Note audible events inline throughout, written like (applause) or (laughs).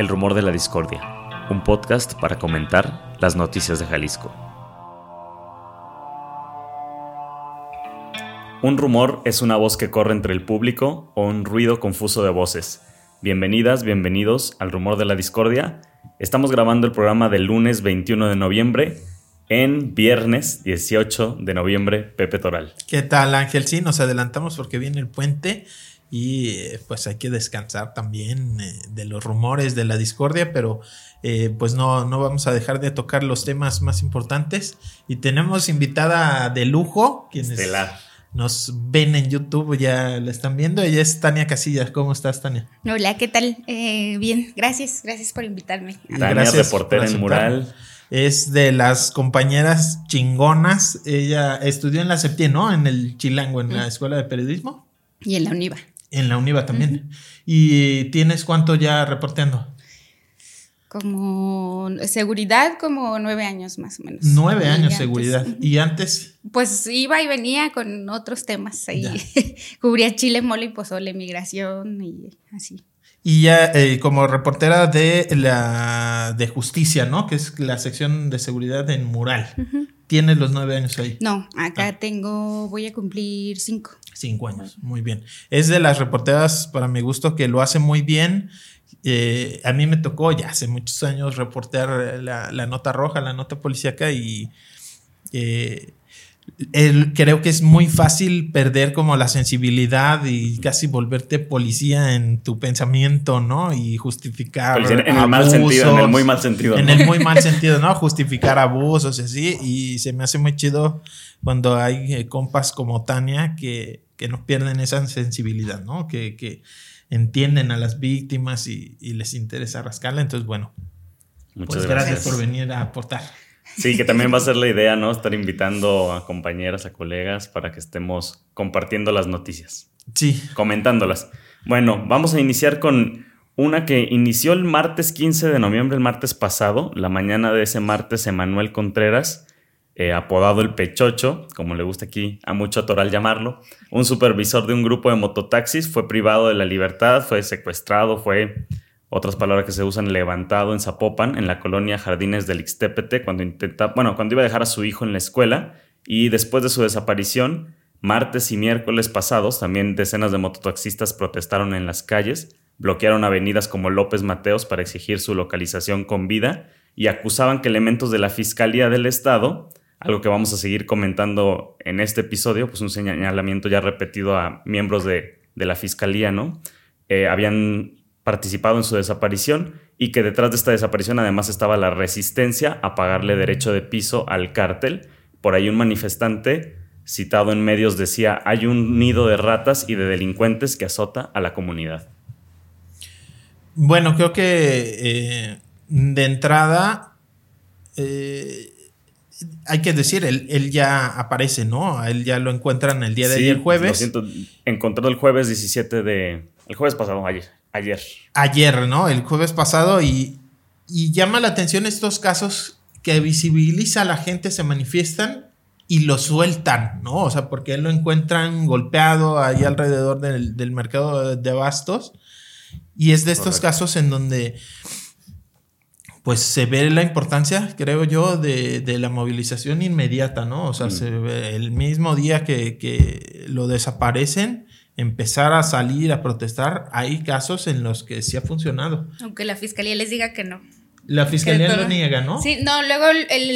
El Rumor de la Discordia, un podcast para comentar las noticias de Jalisco. Un rumor es una voz que corre entre el público o un ruido confuso de voces. Bienvenidas, bienvenidos al Rumor de la Discordia. Estamos grabando el programa del lunes 21 de noviembre en viernes 18 de noviembre, Pepe Toral. ¿Qué tal Ángel? Sí, nos adelantamos porque viene el puente y eh, pues hay que descansar también eh, de los rumores de la discordia, pero eh, pues no, no vamos a dejar de tocar los temas más importantes y tenemos invitada de lujo, quienes nos ven en YouTube, ya la están viendo, ella es Tania Casillas, ¿cómo estás Tania? Hola, ¿qué tal? bien, gracias, gracias por invitarme. Tania, gracias reportera en Mural es de las compañeras chingonas. Ella estudió en la Septie, ¿no? En el Chilango, en la Escuela de Periodismo. Y en la UNIVA. En la UNIVA también. ¿Y tienes cuánto ya reporteando? Como seguridad, como nueve años más o menos. Nueve años seguridad. ¿Y antes? Pues iba y venía con otros temas ahí. (laughs) Cubría Chile, mole y pozole, migración y así. Y ya eh, como reportera de la de justicia, ¿no? Que es la sección de seguridad en Mural. ¿Tienes los nueve años ahí? No, acá ah. tengo, voy a cumplir cinco. Cinco años, muy bien. Es de las reporteras, para mi gusto, que lo hace muy bien. Eh, a mí me tocó ya hace muchos años reportear la, la nota roja, la nota policíaca y eh, creo que es muy fácil perder como la sensibilidad y casi volverte policía en tu pensamiento, ¿no? Y justificar. en el mal sentido, en el muy mal sentido. En el muy mal (laughs) sentido, ¿no? Justificar abusos y así. Y se me hace muy chido cuando hay eh, compas como Tania que, que no pierden esa sensibilidad, ¿no? Que, que entienden a las víctimas y, les interesa rascarla. Entonces, bueno. Muchas pues gracias por venir a aportar. Sí, que también va a ser la idea, ¿no? Estar invitando a compañeras, a colegas para que estemos compartiendo las noticias. Sí. Comentándolas. Bueno, vamos a iniciar con una que inició el martes 15 de noviembre, el martes pasado, la mañana de ese martes, Emanuel Contreras, eh, apodado el Pechocho, como le gusta aquí a mucho Toral llamarlo, un supervisor de un grupo de mototaxis, fue privado de la libertad, fue secuestrado, fue otras palabras que se usan, levantado en Zapopan, en la colonia Jardines del Ixtépete, cuando intenta, bueno, cuando iba a dejar a su hijo en la escuela y después de su desaparición, martes y miércoles pasados, también decenas de mototaxistas protestaron en las calles, bloquearon avenidas como López Mateos para exigir su localización con vida y acusaban que elementos de la Fiscalía del Estado, algo que vamos a seguir comentando en este episodio, pues un señalamiento ya repetido a miembros de, la Fiscalía, ¿no? Eh, habían participado en su desaparición y que detrás de esta desaparición además estaba la resistencia a pagarle derecho de piso al cártel. Por ahí un manifestante citado en medios decía, hay un nido de ratas y de delincuentes que azota a la comunidad. Bueno, creo que eh, de entrada eh, hay que decir, él, ya aparece, ¿no? él ya lo encuentran el día de ayer jueves. Lo siento, encontró el jueves 17 de... El jueves pasado, ayer. Ayer. Ayer, ¿no? El jueves pasado y, llama la atención estos casos que visibiliza a la gente, se manifiestan y lo sueltan, ¿no? O sea, porque él lo encuentran golpeado ahí alrededor del, mercado de bastos. Y es de estos casos en donde pues se ve la importancia, creo yo, de, la movilización inmediata, ¿no? O sea, mm. se ve el mismo día que, que, lo desaparecen, empezar a salir a protestar, hay casos en los que sí ha funcionado. Aunque la fiscalía les diga que no. La fiscalía lo niega, ¿no? Sí, no, luego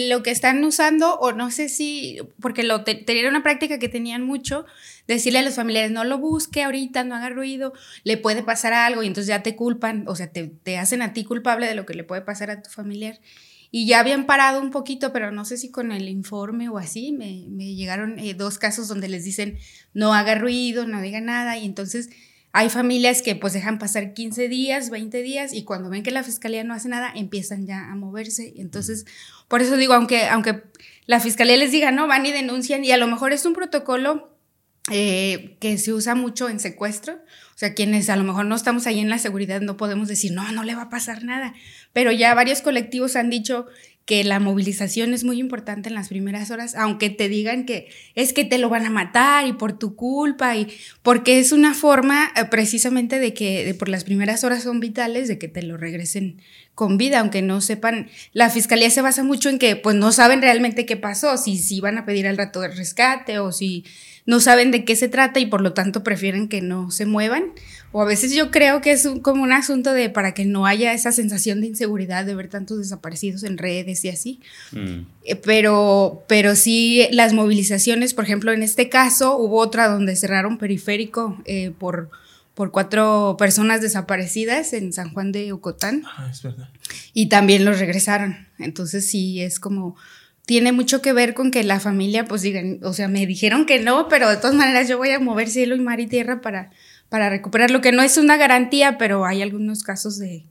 lo que están usando, o no sé si, porque lo tenían una práctica que tenían mucho, decirle a los familiares, no lo busque ahorita, no haga ruido, le puede pasar algo, y entonces ya te culpan, o sea, te, te hacen a ti culpable de lo que le puede pasar a tu familiar. Y ya habían parado un poquito, pero no sé si con el informe o así, me, me llegaron eh, dos casos donde les dicen no haga ruido, no diga nada, y entonces hay familias que pues dejan pasar 15 días, 20 días, y cuando ven que la fiscalía no hace nada, empiezan ya a moverse. Entonces, por eso digo, aunque, aunque la fiscalía les diga, no, van y denuncian, y a lo mejor es un protocolo eh, que se usa mucho en secuestro. O sea, quienes a lo mejor no estamos ahí en la seguridad no podemos decir, no, no le va a pasar nada. Pero ya varios colectivos han dicho que la movilización es muy importante en las primeras horas, aunque te digan que es que te lo van a matar y por tu culpa y porque es una forma eh, precisamente de que por las primeras horas son vitales de que te lo regresen con vida, aunque no sepan, la fiscalía se basa mucho en que pues no saben realmente qué pasó, si, si van a pedir al rato de rescate o si no saben de qué se trata y por lo tanto prefieren que no se muevan. O a veces yo creo que es como un asunto de para que no haya esa sensación de inseguridad de ver tantos desaparecidos en redes y así. Mm. Eh, pero, pero sí, las movilizaciones, por ejemplo, en este caso hubo otra donde cerraron periférico eh, por, por cuatro personas desaparecidas en San Juan de Ocotán. Ah, es verdad. Y también los regresaron. Entonces sí, es como tiene mucho que ver con que la familia, pues digan, o sea, me dijeron que no, pero de todas maneras yo voy a mover cielo y mar y tierra para, para recuperar lo que no es una garantía, pero hay algunos casos de,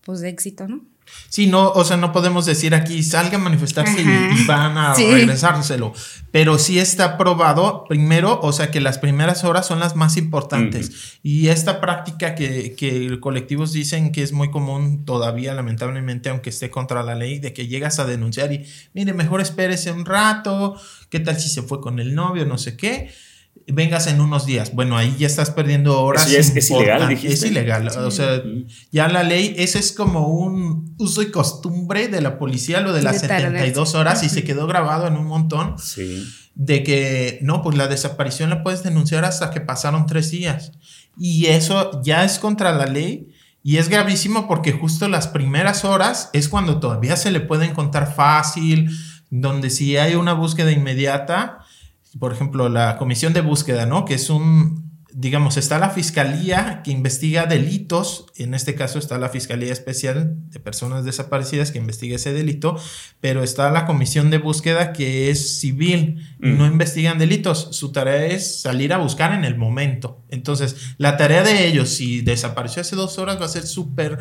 pues, de éxito, ¿no? Sí, no, o sea, no podemos decir aquí salgan a manifestarse y, van a regresárselo. Pero sí está probado, primero, o sea, que las primeras horas son las más importantes. Y esta práctica que, que colectivos dicen que es muy común todavía, lamentablemente, aunque esté contra la ley, de que llegas a denunciar y, mire, mejor espérese un rato, ¿qué tal si se fue con el novio, no sé qué? Vengas en unos días. Bueno, ahí ya estás perdiendo horas. es, ilegal, dijiste. Es ilegal. O sea, ya la ley, ese es como un uso y costumbre de la policía, lo de las 72 horas, y se quedó grabado en un montón. Sí. De que, no, pues la desaparición la puedes denunciar hasta que pasaron tres días. Y eso ya es contra la ley. Y es gravísimo porque justo las primeras horas es cuando todavía se le puede encontrar fácil, donde si hay una búsqueda inmediata, por ejemplo, la comisión de búsqueda, ¿no? Que es un, digamos, está la fiscalía que investiga delitos, en este caso está la Fiscalía Especial de Personas Desaparecidas que investiga ese delito, pero está la comisión de búsqueda que es civil, no mm. investigan delitos, su tarea es salir a buscar en el momento. Entonces, la tarea de ellos, si desapareció hace dos horas, va a ser súper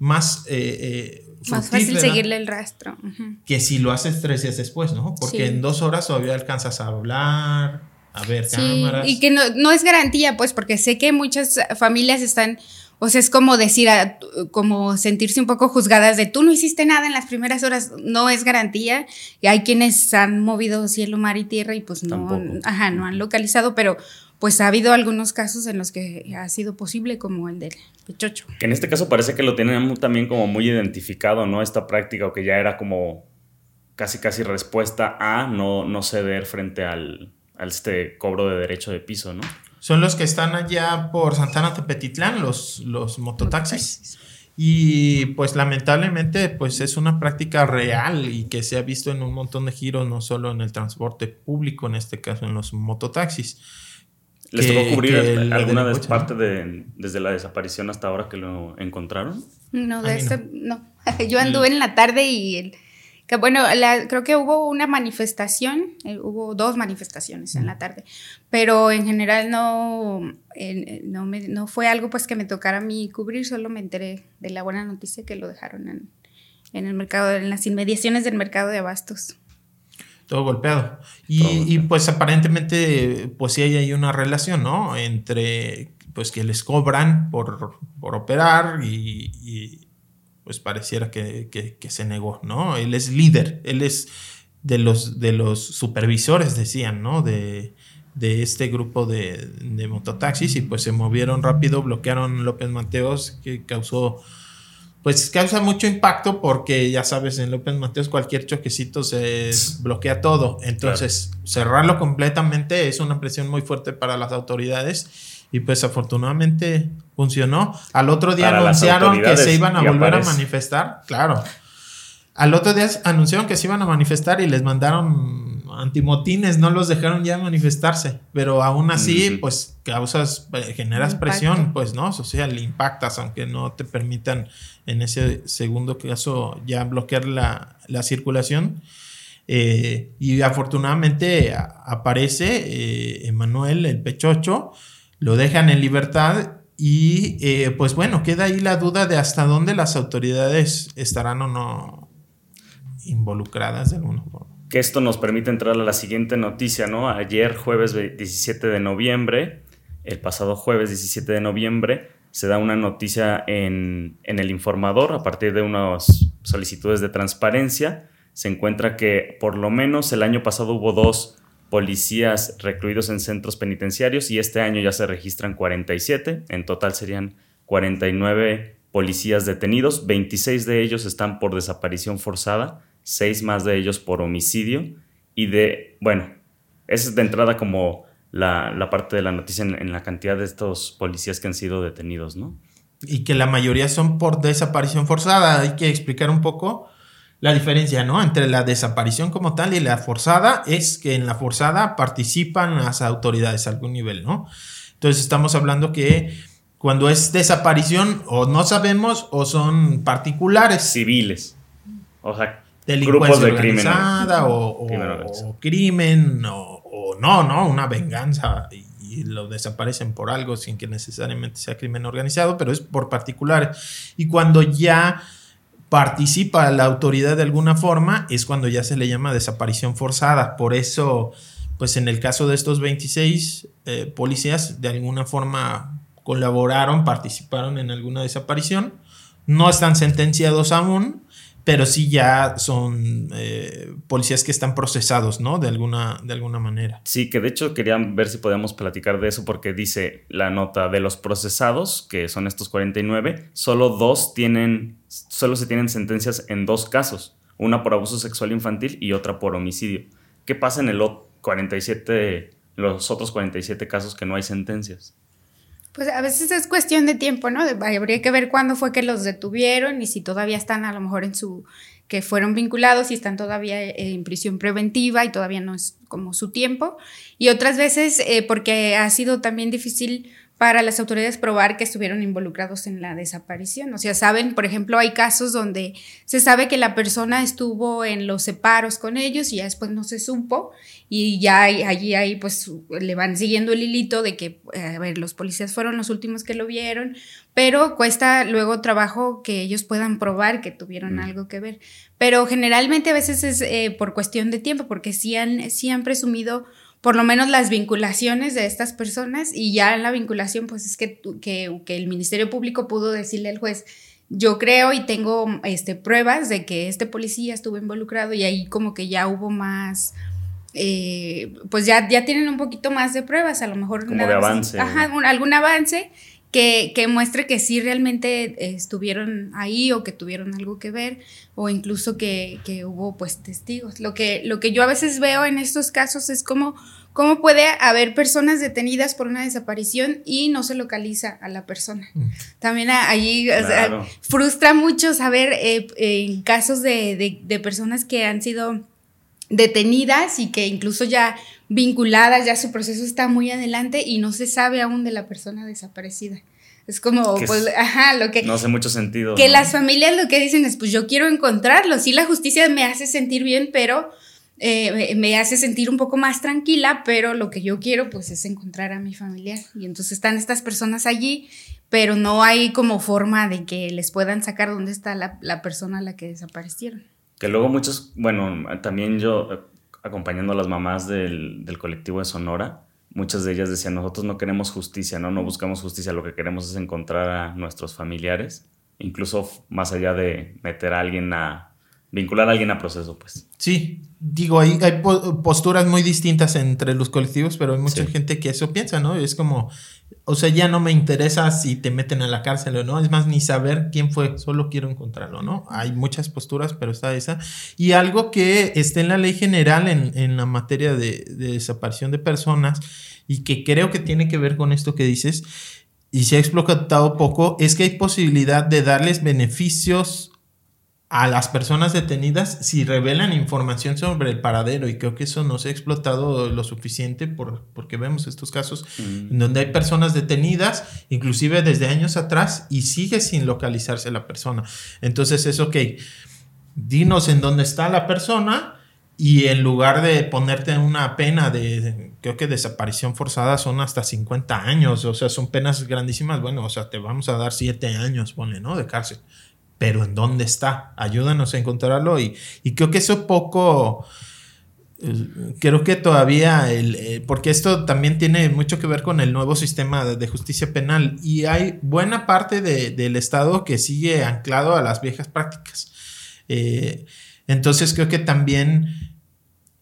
más... Eh, eh, más fácil seguirle el rastro. Que si lo haces tres días después, ¿no? Porque en dos horas todavía alcanzas a hablar, a ver cámaras. Y que no, es garantía, pues, porque sé que muchas familias están, o sea, es como decir, como sentirse un poco juzgadas de tú no hiciste nada en las primeras horas, no es garantía. Y hay quienes han movido cielo, mar y tierra y pues no, ajá, no han localizado, pero pues ha habido algunos casos en los que ha sido posible, como el del Pechocho. Que en este caso parece que lo tienen también como muy identificado, ¿no? Esta práctica, o que ya era como casi casi respuesta a no, no ceder frente al, este cobro de derecho de piso, ¿no? Son los que están allá por Santana Tepetitlán, los, los mototaxis. Y pues lamentablemente pues es una práctica real y que se ha visto en un montón de giros, no solo en el transporte público, en este caso en los mototaxis. ¿Les tocó cubrir alguna vez parte de, desde la desaparición hasta ahora que lo encontraron? No, de este, no. (laughs) Yo anduve en la tarde y el, que bueno, creo que hubo una manifestación, eh, hubo dos manifestaciones en la tarde, pero en general no, no, no, fue algo pues que me tocara a mí cubrir, solo me enteré de la buena noticia que lo dejaron en, en el mercado, en las inmediaciones del mercado de abastos. Todo golpeado. Y, pues aparentemente, pues sí hay ahí una relación, ¿no? Entre, pues que les cobran por, por operar y, pues pareciera que, se negó, ¿no? Él es líder, él es de los, de los supervisores, decían, ¿no? De, de este grupo de, de mototaxis y pues se movieron rápido, bloquearon López Mateos, que causó pues causa mucho impacto porque ya sabes, en López Mateos cualquier choquecito se bloquea todo. Entonces, cerrarlo completamente es una presión muy fuerte para las autoridades y pues afortunadamente funcionó. Al otro día anunciaron que se iban a volver a manifestar, claro. Al otro día anunciaron que se iban a manifestar y les mandaron antimotines, no los dejaron ya manifestarse, pero aún así, pues causas, eh, generas presión, pues no, social, impactas, aunque no te permitan en ese segundo caso ya bloquear la, circulación. Eh, y afortunadamente aparece eh, Emanuel, el pechocho, lo dejan en libertad y pues bueno, queda ahí la duda de hasta dónde las autoridades estarán o no involucradas de alguna forma que esto nos permite entrar a la siguiente noticia, ¿no? Ayer, jueves 17 de noviembre, el pasado jueves 17 de noviembre, se da una noticia en, el informador a partir de unas solicitudes de transparencia se encuentra que por lo menos el año pasado hubo dos policías recluidos en centros penitenciarios y este año ya se registran 47. En total serían 49 policías detenidos, 26 de ellos están por desaparición forzada, 6 más de ellos por homicidio y de, bueno, esa es de entrada como la, parte de la noticia en, la cantidad de estos policías que han sido detenidos, ¿no? Y que la mayoría son por desaparición forzada. Hay que explicar un poco la diferencia, ¿no? Entre la desaparición como tal y la forzada es que en la forzada participan las autoridades a algún nivel, ¿no? Entonces estamos hablando que cuando es desaparición o no sabemos o son particulares. Civiles. O sea, grupos de crimen. O, o, crimen o, no, ¿no? Una venganza y, y, lo desaparecen por algo sin que necesariamente sea crimen organizado, pero es por particulares. Y cuando ya participa la autoridad de alguna forma, es cuando ya se le llama desaparición forzada. Por eso, pues en el caso de estos 26 eh, policías, de alguna forma colaboraron, participaron en alguna desaparición. No están sentenciados aún, pero sí ya son eh, policías que están procesados, ¿no? De alguna, de alguna manera. Sí, que de hecho querían ver si podíamos platicar de eso porque dice la nota de los procesados, que son estos 49, solo dos tienen, solo se tienen sentencias en dos casos, una por abuso sexual infantil y otra por homicidio. ¿Qué pasa en el 47, los otros 47 casos que no hay sentencias? Pues a veces es cuestión de tiempo, ¿no? habría que ver cuándo fue que los detuvieron y si todavía están a lo mejor en su, que fueron vinculados y están todavía en prisión preventiva y todavía no es como su tiempo. Y otras veces eh, porque ha sido también difícil para las autoridades probar que estuvieron involucrados en la desaparición. O sea, saben, por ejemplo, hay casos donde se sabe que la persona estuvo en los separos con ellos y ya después no se supo y ya allí ahí pues le van siguiendo el hilito de que, a ver, los policías fueron los últimos que lo vieron, pero cuesta luego trabajo que ellos puedan probar que tuvieron mm. algo que ver. Pero generalmente a veces es eh, por cuestión de tiempo, porque sí han, sí han presumido por lo menos las vinculaciones de estas personas y ya en la vinculación pues es que, que, que el Ministerio Público pudo decirle al juez, yo creo y tengo este, pruebas de que este policía estuvo involucrado y ahí como que ya hubo más, eh, pues ya, ya tienen un poquito más de pruebas, a lo mejor. Como de avance. Ajá, algún avance que, que, muestre que sí realmente estuvieron ahí o que tuvieron algo que ver o incluso que, que, hubo pues testigos. Lo que, lo que yo a veces veo en estos casos es como cómo puede haber personas detenidas por una desaparición y no se localiza a la persona. Mm. También ahí frustra mucho saber eh, en casos de, de, de personas que han sido detenidas y que incluso ya vinculadas, ya su proceso está muy adelante y no se sabe aún de la persona desaparecida. Es como, pues, ajá, lo que... No hace mucho sentido. Que las familias lo que dicen es, pues yo quiero encontrarlo. Sí, la justicia me hace sentir bien, pero eh, me hace sentir un poco más tranquila, pero lo que yo quiero, pues, es encontrar a mi familiar. Y entonces están estas personas allí, pero no hay como forma de que les puedan sacar dónde está la, la persona a la que desaparecieron. Que luego muchos, bueno, también yo eh, acompañando a las mamás del, colectivo de Sonora, muchas de ellas decían, nosotros no queremos justicia, ¿no? No buscamos justicia, lo que queremos es encontrar a nuestros familiares, incluso más allá de meter a alguien a, vincular a alguien a proceso, pues. Sí, digo, hay, hay posturas muy distintas entre los colectivos, pero hay mucha gente que eso piensa, ¿no? Es como, o sea, ya no me interesa si te meten a la cárcel o no, es más, ni saber quién fue, solo quiero encontrarlo, ¿no? Hay muchas posturas, pero está esa. Y algo que está en la ley general en, en la materia de, de, desaparición de personas y que creo que tiene que ver con esto que dices y se ha explotado poco, es que hay posibilidad de darles beneficios a las personas detenidas si revelan información sobre el paradero. Y creo que eso no se ha explotado lo suficiente por, porque vemos estos casos en donde hay personas detenidas inclusive desde años atrás y sigue sin localizarse la persona. Entonces es ok dinos en dónde está la persona y en lugar de ponerte una pena de, creo que desaparición forzada son hasta 50 años, o sea, son penas grandísimas, bueno, o sea, te vamos a dar 7 años, pone, ¿no? De cárcel pero ¿en dónde está? Ayúdanos a encontrarlo y, creo que eso poco, eh, creo que todavía, el, eh, porque esto también tiene mucho que ver con el nuevo sistema de, justicia penal y hay buena parte del Estado que sigue anclado a las viejas prácticas. Eh, Entonces creo que también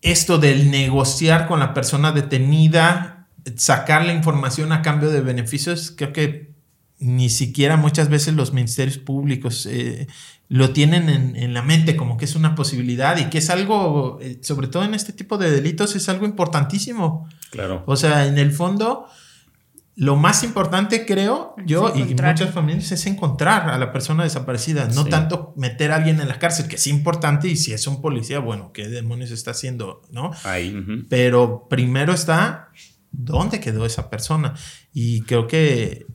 esto del negociar con la persona detenida, sacar la información a cambio de beneficios, creo que ni siquiera muchas veces los ministerios públicos eh, lo tienen en, la mente como que es una posibilidad y que es algo, eh, sobre todo en este tipo de delitos, es algo importantísimo. Claro. O sea, en el fondo, lo más importante creo yo y muchas familias es encontrar a la persona desaparecida, no tanto meter a alguien en la cárcel, que es importante y si es un policía, bueno, ¿qué demonios está haciendo? ¿No? Ahí. Pero primero está, ¿dónde quedó esa persona? Y creo que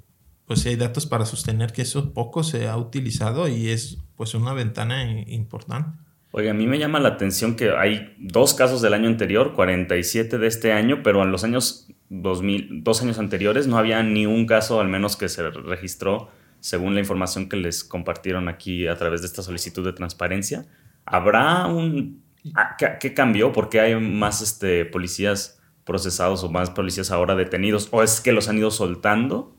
pues hay datos para sostener que eso poco se ha utilizado y es pues una ventana importante. Oye, a mí me llama la atención que hay dos casos del año anterior, 47 de este año, pero en los años 2000, dos años anteriores no había ni un caso, al menos que se registró, según la información que les compartieron aquí a través de esta solicitud de transparencia. ¿Habrá un... ¿Qué, cambió? ¿Por qué hay más este, policías procesados o más policías ahora detenidos? ¿O es que los han ido soltando?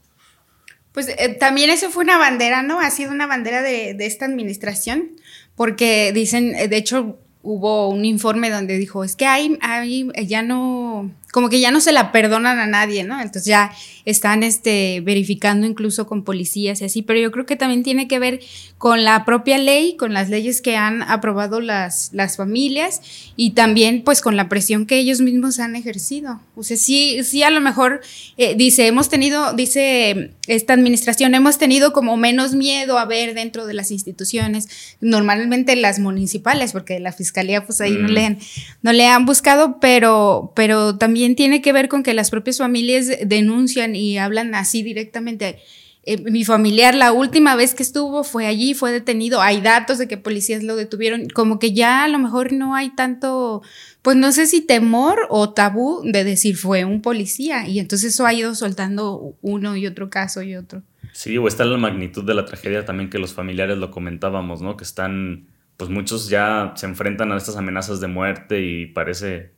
Pues eh, también eso fue una bandera, ¿no? Ha sido una bandera de, de esta administración, porque dicen, eh, de hecho, hubo un informe donde dijo, es que hay, hay ya no, como que ya no se la perdonan a nadie, ¿no? Entonces ya están este, verificando incluso con policías y así, pero yo creo que también tiene que ver con la propia ley, con las leyes que han aprobado las, las familias y también pues con la presión que ellos mismos han ejercido. O sea, sí, sí a lo mejor eh, dice, hemos tenido, dice esta administración, hemos tenido como menos miedo a ver dentro de las instituciones, normalmente las municipales, porque la fiscalía pues ahí no, mm. le han, no le han buscado, pero, pero también tiene que ver con que las propias familias denuncian y hablan así directamente. Eh, mi familiar la última vez que estuvo fue allí, fue detenido, hay datos de que policías lo detuvieron, como que ya a lo mejor no hay tanto, pues no sé si temor o tabú de decir fue un policía y entonces eso ha ido soltando uno y otro caso y otro. Sí, o está la magnitud de la tragedia también que los familiares lo comentábamos, ¿no? Que están, pues muchos ya se enfrentan a estas amenazas de muerte y parece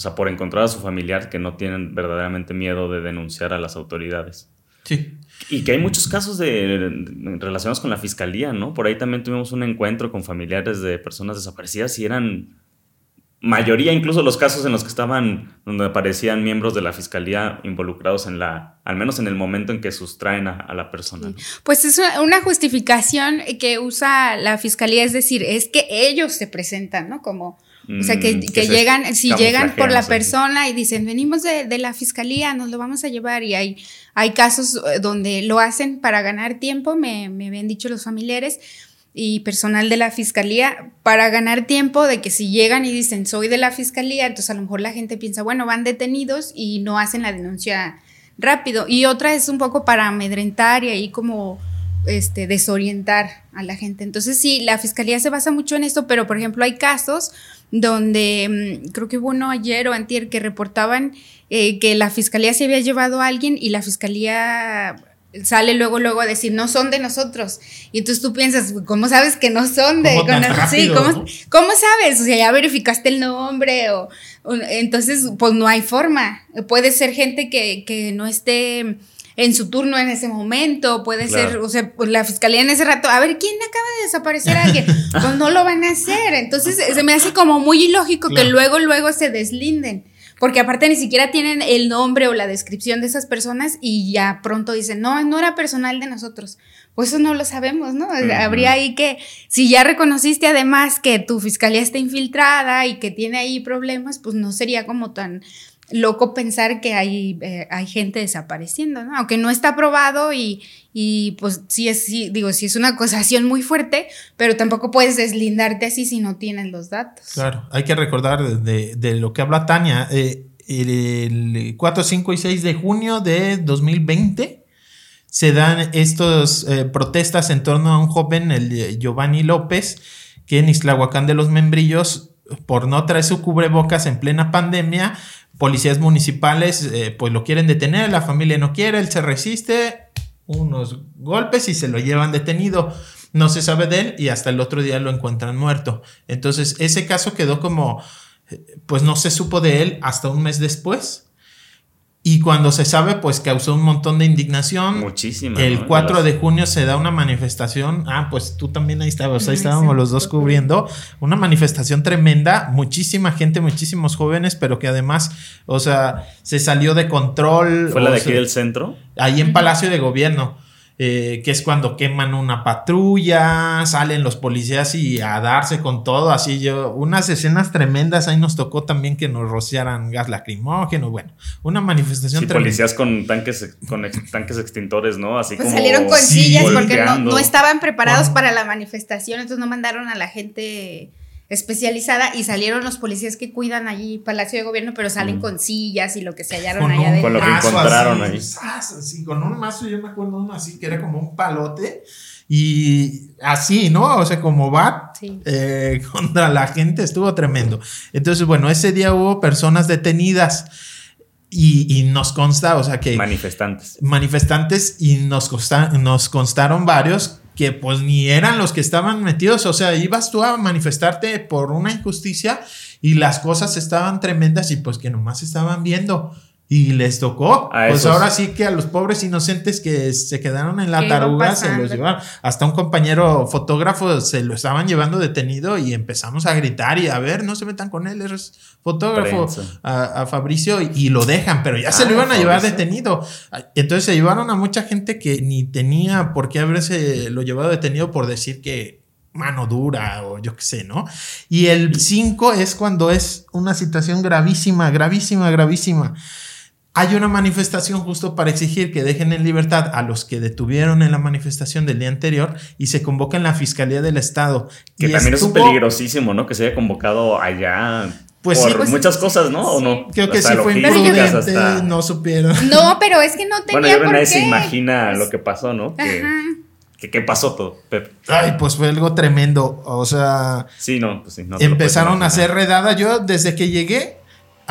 o sea, por encontrar a su familiar que no tienen verdaderamente miedo de denunciar a las autoridades. Sí. Y que hay muchos casos de, relacionados con la fiscalía, ¿no? Por ahí también tuvimos un encuentro con familiares de personas desaparecidas y eran mayoría, incluso los casos en los que estaban, donde aparecían miembros de la fiscalía involucrados en la, al menos en el momento en que sustraen a, la persona. Pues es una justificación que usa la fiscalía, es decir, es que ellos se presentan, ¿no? Como o sea, que, mm, llegan, si llegan por la persona y dicen, venimos de, la fiscalía, nos lo vamos a llevar, y hay, hay casos eh, donde lo hacen para ganar tiempo, me, me habían dicho los familiares y personal de la fiscalía, para ganar tiempo de que si llegan y dicen, soy de la fiscalía, entonces a lo mejor la gente piensa, bueno, van detenidos y no hacen la denuncia rápido. Y otra es un poco para amedrentar y ahí como este, desorientar a la gente. Entonces sí, la fiscalía se basa mucho en esto, pero por ejemplo hay casos donde mm, creo que hubo uno ayer o antier que reportaban eh, que la fiscalía se había llevado a alguien y la fiscalía sale luego luego a decir no son de nosotros y entonces tú piensas cómo sabes que no son de sí, ¿cómo, ¿cómo, sabes o sea ya verificaste el nombre o, entonces pues no hay forma. Puede ser gente que, que no esté en su turno en ese momento, puede ser, o sea, pues, la fiscalía en ese rato, a ver, ¿quién acaba de desaparecer a alguien? (laughs) pues no lo van a hacer. Entonces se me hace como muy ilógico que luego, luego se deslinden. Porque aparte ni siquiera tienen el nombre o la descripción de esas personas y ya pronto dicen, no, no era personal de nosotros. Pues eso no lo sabemos, ¿no? Habría ahí que, si ya reconociste además que tu fiscalía está infiltrada y que tiene ahí problemas, pues no sería como tan loco pensar que hay, eh, hay gente desapareciendo, ¿no? Aunque no está probado y, y pues sí es, sí, digo, sí es una acusación muy fuerte, pero tampoco puedes deslindarte así si no tienes los datos. Claro, hay que recordar de, lo que habla Tania, eh, el 4, 5 y 6 de junio de 2020 se dan estas eh, protestas en torno a un joven, el Giovanni López, que en Islahuacán de los Membrillos, por no traer su cubrebocas en plena pandemia, policías municipales eh, pues lo quieren detener, la familia no quiere, él se resiste, unos golpes y se lo llevan detenido. No se sabe de él y hasta el otro día lo encuentran muerto. Entonces ese caso quedó como, eh, pues no se supo de él hasta un mes después. Y cuando se sabe, pues causó un montón de indignación. Muchísima. El ¿no? 4 las- de junio se da una manifestación. Ah, pues tú también ahí estabas. Ahí estábamos los dos cubriendo. Una manifestación tremenda. Muchísima gente, muchísimos jóvenes, pero que además, o sea, se salió de control. ¿Fue la de aquí sea, del centro? ahí en Palacio de Gobierno, eh, que es cuando queman una patrulla, salen los policías y a darse con todo, así yo, unas escenas tremendas, ahí nos tocó también que nos rociaran gas lacrimógeno, bueno, una manifestación Sí, tremenda. policías con tanques, con ex- tanques extintores, ¿no? Así Pues como. salieron con Sí, sillas porque no, no estaban preparados para la manifestación, entonces no mandaron a la gente especializada y salieron los policías que cuidan allí Palacio de Gobierno, pero salen Mm. con sillas y lo que se hallaron con allá un adentro. Con lo que encontraron así, ahí. así, con un mazo, yo me acuerdo uno así, que era como un palote, y así, ¿no? O sea, como bat Sí. eh, (laughs) contra la gente, estuvo tremendo. Entonces, bueno, ese día hubo personas detenidas y, y nos consta, o sea, que Manifestantes. manifestantes y nos, consta- nos constaron varios que pues ni eran los que estaban metidos, o sea, ibas tú a manifestarte por una injusticia y las cosas estaban tremendas y pues que nomás estaban viendo y les tocó. A pues esos. ahora sí que a los pobres inocentes que se quedaron en la ¿Qué iba taruga se los llevaron. Hasta un compañero fotógrafo se lo estaban llevando detenido y empezamos a gritar y a ver, no se metan con él, eres fotógrafo a, a Fabricio y, y lo dejan, pero ya se Ah, lo iban a llevar Fabricio. detenido. Entonces se llevaron a mucha gente que ni tenía por qué haberse lo llevado detenido por decir que mano dura o yo qué sé, ¿no? Y el 5 es cuando es una situación gravísima, gravísima, gravísima. Hay una manifestación justo para exigir que dejen en libertad a los que detuvieron en la manifestación del día anterior y se convoca en la Fiscalía del Estado. Que Y también estuvo- es peligrosísimo, ¿no? Que se haya convocado allá. Pues por sí, pues muchas cosas, ¿no? ¿O sí. no? Creo que Hasta sí fue imprudente, hasta- no supieron. No, pero es que no tenía Bueno, yo por nadie qué. se imagina Pues, lo que pasó, ¿no? Que, Ajá. que qué pasó todo, Pep. Ay, pues fue algo tremendo. O sea, Sí, no, pues sí. no empezaron a hacer redada. Yo, desde que llegué,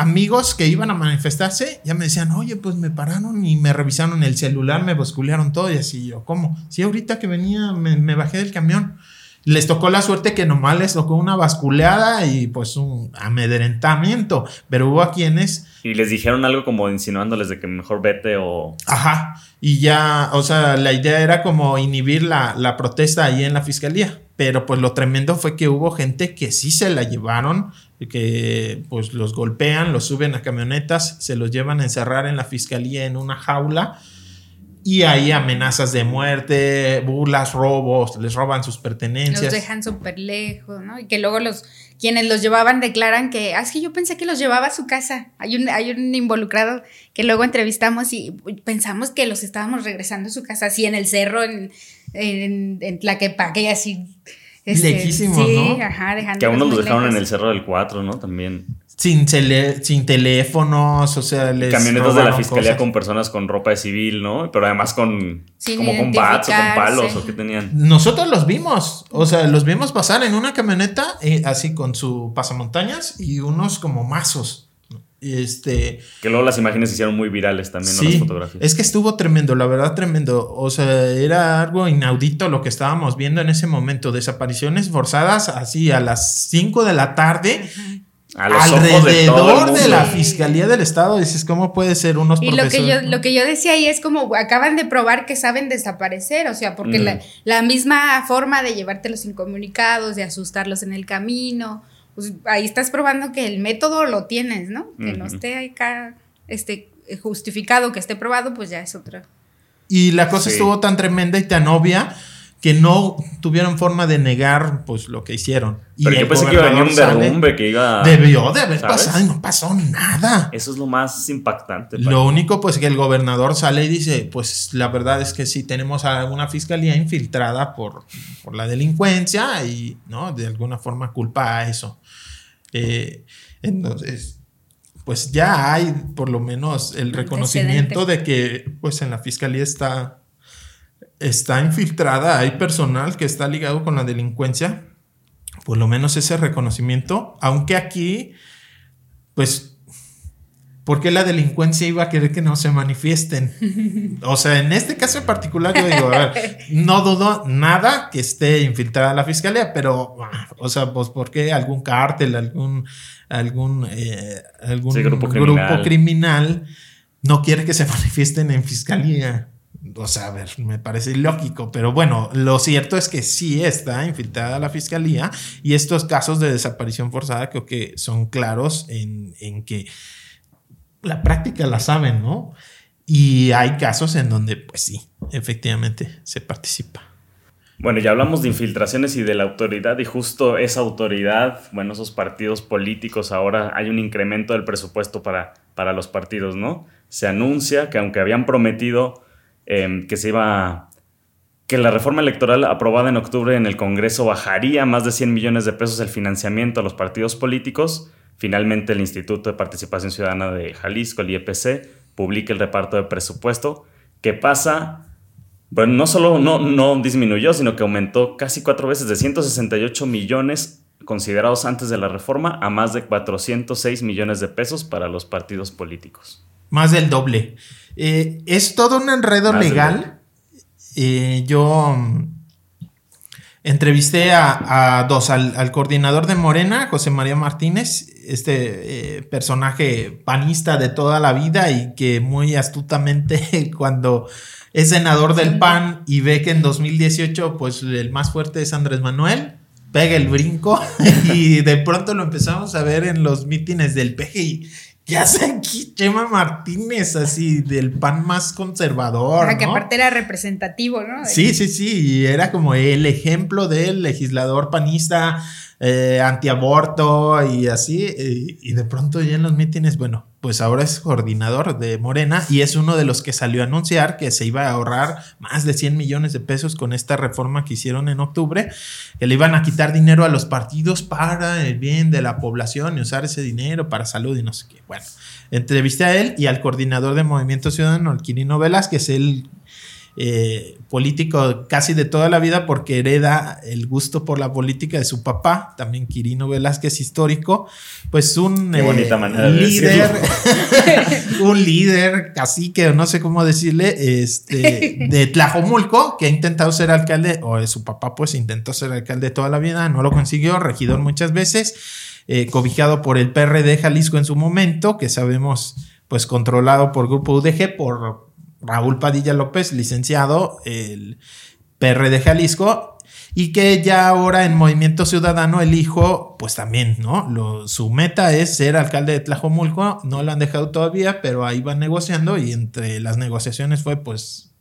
amigos que iban a manifestarse ya me decían, oye, pues me pararon y me revisaron el celular, me basculearon todo y así yo, ¿cómo? Sí, ahorita que venía me, me bajé del camión. Les tocó la suerte que nomás les tocó una basculeada y pues un amedrentamiento, pero hubo a quienes Y les dijeron algo como insinuándoles de que mejor vete o. Ajá. Y ya, o sea, la idea era como inhibir la, la protesta ahí en la fiscalía. Pero pues lo tremendo fue que hubo gente que sí se la llevaron, que pues los golpean, los suben a camionetas, se los llevan a encerrar en la fiscalía en una jaula. Y ahí amenazas de muerte, burlas, robos, les roban sus pertenencias. Los dejan súper lejos, ¿no? Y que luego los quienes los llevaban declaran que, ah, es que yo pensé que los llevaba a su casa. Hay un, hay un involucrado que luego entrevistamos y pensamos que los estábamos regresando a su casa, así en el cerro, en, en, en Tlaquepaque, así. Este, Lejísimos, sí, ¿no? ajá, Que a unos los dejaron en el Cerro del 4, ¿no? También. Sin, tele- sin teléfonos, o sea, les Camionetas de la fiscalía cosas. con personas con ropa de civil, ¿no? Pero además con. Sin como con bats o con palos o qué tenían. Nosotros los vimos, o sea, los vimos pasar en una camioneta, eh, así con su pasamontañas y unos como mazos. Este, Que luego las imágenes se hicieron muy virales también, ¿no? Las sí, fotografías. es que estuvo tremendo, la verdad tremendo. O sea, era algo inaudito lo que estábamos viendo en ese momento. Desapariciones forzadas así a las 5 de la tarde, A los ojos de todo el alrededor de, la Fiscalía del Estado. Dices, ¿cómo puede ser unos Y lo que, yo, lo que yo decía ahí es como acaban de probar que saben desaparecer, o sea, porque Mm. la, la misma forma de llevártelos incomunicados, de asustarlos en el camino, pues ahí estás probando que el método lo tienes, ¿no? Que no esté acá este, justificado, que esté probado, pues ya es otra. Y la cosa Sí. estuvo tan tremenda y tan obvia que no tuvieron forma de negar pues lo que hicieron. Y Pero el yo pensé que iba a venir un derrumbe, que iba. Debió de haber ¿sabes? pasado y no pasó nada. Eso es lo más impactante. Lo único pues que el gobernador sale y dice, pues la verdad es que sí tenemos a una fiscalía infiltrada por, por la delincuencia y no de alguna forma culpa a eso. Eh, entonces, pues ya hay por lo menos el reconocimiento de que pues en la fiscalía está está infiltrada, hay personal que está ligado con la delincuencia, por lo menos ese reconocimiento, aunque aquí, pues, ¿por qué la delincuencia iba a querer que no se manifiesten? O sea, en este caso en particular, yo digo, a ver, no dudo nada que esté infiltrada la fiscalía, pero, o sea, pues, ¿por qué algún cártel, algún, algún, eh, algún Sí, grupo criminal no quiere que se (laughs) manifiesten en fiscalía. O sea, a ver, me parece ilógico, pero bueno, lo cierto es que sí está infiltrada la fiscalía y estos casos de desaparición forzada creo que son claros en, en que la práctica la saben, ¿no? Y hay casos en donde, pues sí, efectivamente se participa. Bueno, ya hablamos de infiltraciones y de la autoridad y justo esa autoridad, bueno, esos partidos políticos, ahora hay un incremento del presupuesto para, para los partidos, ¿no? Se anuncia que aunque habían prometido em, que se iba, que la reforma electoral aprobada en octubre en el Congreso bajaría más de 100 millones de pesos el financiamiento a los partidos políticos, finalmente el Instituto de Participación Ciudadana de Jalisco, el IEPC, publica el reparto de presupuesto que pasa bueno, no solo no, no disminuyó, sino que aumentó casi cuatro veces de 168 millones considerados antes de la reforma a más de 406 millones de pesos para los partidos políticos. Más del doble. Eh, es todo un enredo legal. Eh, yo mm, entrevisté a, dos, al, coordinador de Morena, José María Martínez, este eh, personaje panista de toda la vida y que muy astutamente (laughs) cuando es senador del PAN y ve que en 2018 pues el más fuerte es Andrés Manuel, pega el brinco (laughs) y de pronto lo empezamos a ver en los mítines del PGI. ¿Qué hace aquí Chema Martínez, así del PAN más conservador? Para que aparte era representativo, ¿no? Sí, sí, sí, y era como el ejemplo del legislador panista eh, antiaborto y así, eh, y de pronto ya en los mítines, bueno, pues ahora es coordinador de Morena y es uno de los que salió a anunciar que se iba a ahorrar más de 100 millones de pesos con esta reforma que hicieron en octubre, que le iban a quitar dinero a los partidos para el bien de la población y usar ese dinero para salud y no sé qué. Bueno, entrevisté a él y al coordinador de Movimiento Ciudadano, el Quirino Velázquez, él eh, político casi de toda la vida porque hereda el gusto por la política de su papá, también Quirino Velázquez histórico, pues un eh, líder, (laughs) un líder cacique, no sé cómo decirle, este, de Tlajomulco, que ha intentado ser alcalde, o su papá pues intentó ser alcalde toda la vida, no lo consiguió, regidor muchas veces, eh, cobijado por el PRD Jalisco en su momento, que sabemos pues controlado por Grupo UDG por Raúl Padilla López, licenciado, el PR de Jalisco, y que ya ahora en Movimiento Ciudadano el hijo, pues también, ¿no? su meta es ser alcalde de Tlajomulco, no lo han dejado todavía, pero ahí van negociando y entre las negociaciones fue pues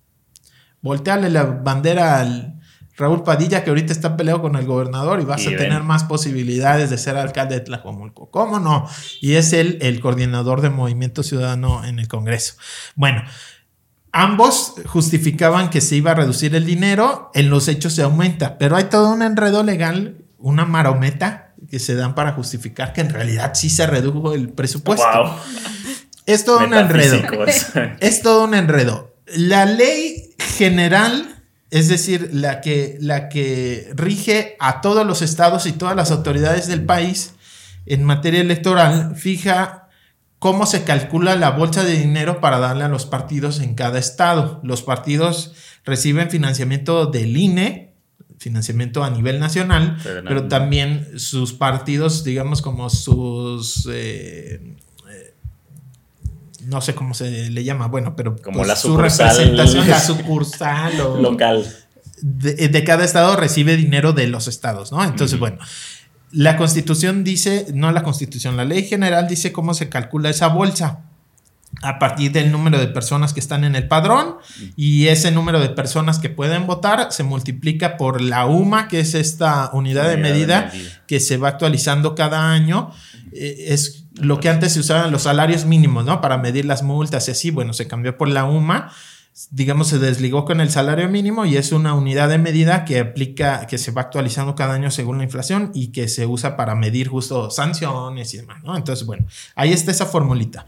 voltearle la bandera al Raúl Padilla que ahorita está peleado con el gobernador y vas a tener más posibilidades de ser alcalde de Tlajomulco. ¿Cómo no? Y es él el coordinador de Movimiento Ciudadano en el Congreso. Bueno, Ambos justificaban que se iba a reducir el dinero, en los hechos se aumenta, pero hay todo un enredo legal, una marometa que se dan para justificar que en realidad sí se redujo el presupuesto. Es todo un enredo. (laughs) es todo un enredo. La ley general, es decir, la que, la que rige a todos los estados y todas las autoridades del país en materia electoral, fija cómo se calcula la bolsa de dinero para darle a los partidos en cada estado. Los partidos reciben financiamiento del INE, financiamiento a nivel nacional, pero, también sus partidos, digamos como sus... Eh, eh, no sé cómo se le llama, bueno, pero como pues la su representación, la (laughs) sucursal o local de, cada estado recibe dinero de los estados, ¿no? Entonces, bueno, la constitución dice, no la constitución, la ley general dice cómo se calcula esa bolsa a partir del número de personas que están en el padrón y ese número de personas que pueden votar se multiplica por la UMA, que es esta unidad, de, medida que se va actualizando cada año. Eh, es lo que antes se usaban los salarios mínimos, ¿no? Para medir las multas y así, bueno, se cambió por la UMA digamos, se desligó con el salario mínimo y es una unidad de medida que aplica, que se va actualizando cada año según la inflación y que se usa para medir justo sanciones y demás, ¿no? Entonces, bueno, ahí está esa formulita.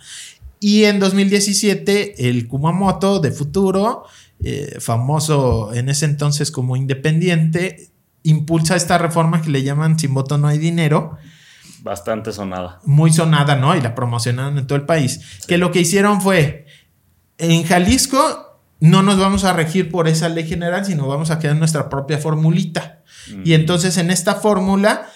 Y en 2017, el Kumamoto de Futuro, eh, famoso en ese entonces como independiente, impulsa esta reforma que le llaman Sin voto no hay dinero. Bastante sonada. Muy sonada, ¿no? Y la promocionaron en todo el país. Que lo que hicieron fue, en Jalisco no nos vamos a regir por esa ley general, sino vamos a crear nuestra propia formulita. Y entonces en esta fórmula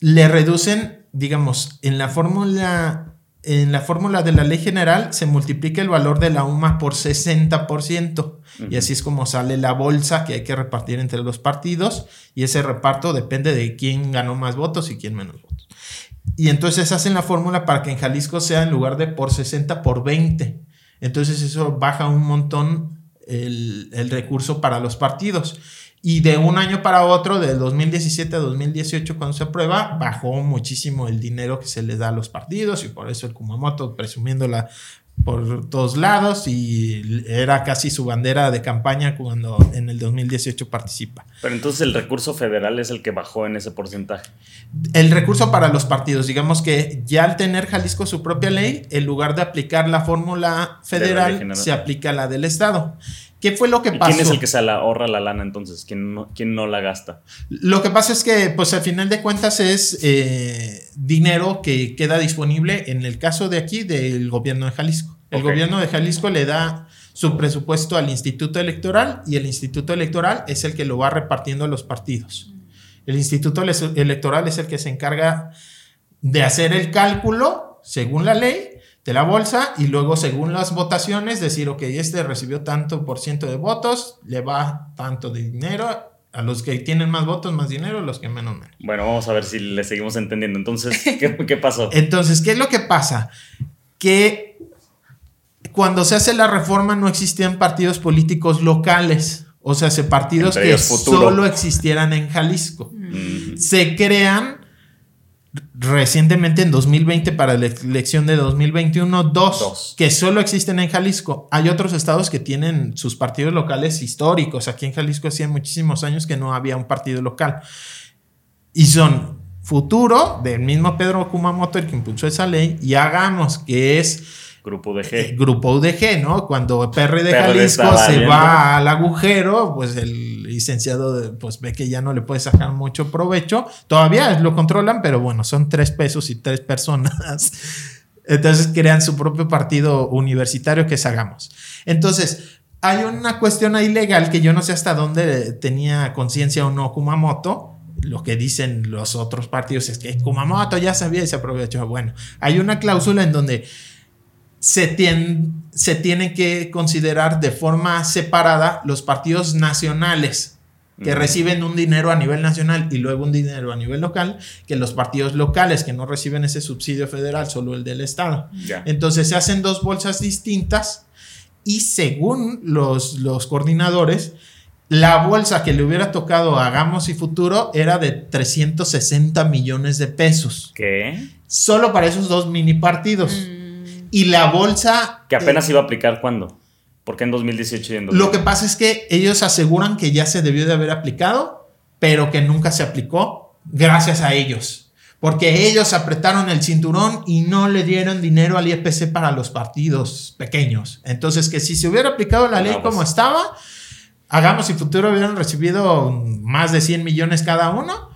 le reducen, digamos, en la fórmula en la fórmula de la ley general se multiplica el valor de la UMA por 60%. Y así es como sale la bolsa que hay que repartir entre los partidos. Y ese reparto depende de quién ganó más votos y quién menos votos. Y entonces hacen la fórmula para que en Jalisco sea en lugar de por 60 por 20. Entonces eso baja un montón el, el recurso para los partidos. Y de un año para otro, del 2017 a 2018, cuando se aprueba, bajó muchísimo el dinero que se les da a los partidos y por eso el Kumamoto presumiéndola por todos lados y era casi su bandera de campaña cuando en el 2018 participa. Pero entonces el recurso federal es el que bajó en ese porcentaje. El recurso para los partidos, digamos que ya al tener Jalisco su propia ley, en lugar de aplicar la fórmula federal, se aplica la del Estado. ¿Qué fue lo que pasó? ¿Quién es el que se la ahorra la lana entonces? ¿Quién no, quién no la gasta? Lo que pasa es que, pues al final de cuentas, es eh, dinero que queda disponible en el caso de aquí del gobierno de Jalisco. El gobierno de Jalisco le da su presupuesto al Instituto Electoral y el Instituto Electoral es el que lo va repartiendo a los partidos. El Instituto Electoral es el que se encarga de hacer el cálculo según la ley de la bolsa y luego según las votaciones decir, ok, este recibió tanto por ciento de votos, le va tanto de dinero. A los que tienen más votos, más dinero, a los que menos, menos. Bueno, vamos a ver si le seguimos entendiendo. Entonces, (laughs) ¿qué, ¿qué pasó? Entonces, ¿qué es lo que pasa? Que cuando se hace la reforma no existían partidos políticos locales. O sea, se partidos que solo existieran en Jalisco. Se crean recientemente en 2020 para la elección de 2021, dos, que solo existen en Jalisco. Hay otros estados que tienen sus partidos locales históricos. Aquí en Jalisco hacía muchísimos años que no había un partido local. Y son Futuro, del mismo Pedro Kumamoto, el que impulsó esa ley, y Hagamos, que es Grupo UDG. Eh, grupo UDG, ¿no? Cuando PR de Jalisco se va al agujero, pues el licenciado pues ve que ya no le puede sacar mucho provecho. Todavía lo controlan, pero bueno, son tres pesos y tres personas. (laughs) Entonces crean su propio partido universitario que es. Entonces, hay una cuestión ahí legal que yo no sé hasta dónde tenía conciencia o no Kumamoto, lo que dicen los otros partidos es que Kumamoto ya sabía y se aprovechó. Bueno, hay una cláusula en donde se, se tienen que considerar de forma separada los partidos nacionales que reciben un dinero a nivel nacional y luego un dinero a nivel local, que los partidos locales que no reciben ese subsidio federal, solo el del Estado. Entonces se hacen dos bolsas distintas y según los, los coordinadores, la bolsa que le hubiera tocado a Hagamos y Futuro era de 360 millones de pesos. ¿Qué? Solo para esos dos mini partidos. Mm. Y la bolsa... Que apenas eh, iba a aplicar cuándo. Porque en 2018 y en Lo que pasa es que ellos aseguran que ya se debió de haber aplicado, pero que nunca se aplicó gracias a ellos. Porque ellos apretaron el cinturón y no le dieron dinero al IEPC para los partidos pequeños. Entonces, que si se hubiera aplicado la ley como estaba, Hagamos y Futuro hubieran recibido más de 100 millones cada uno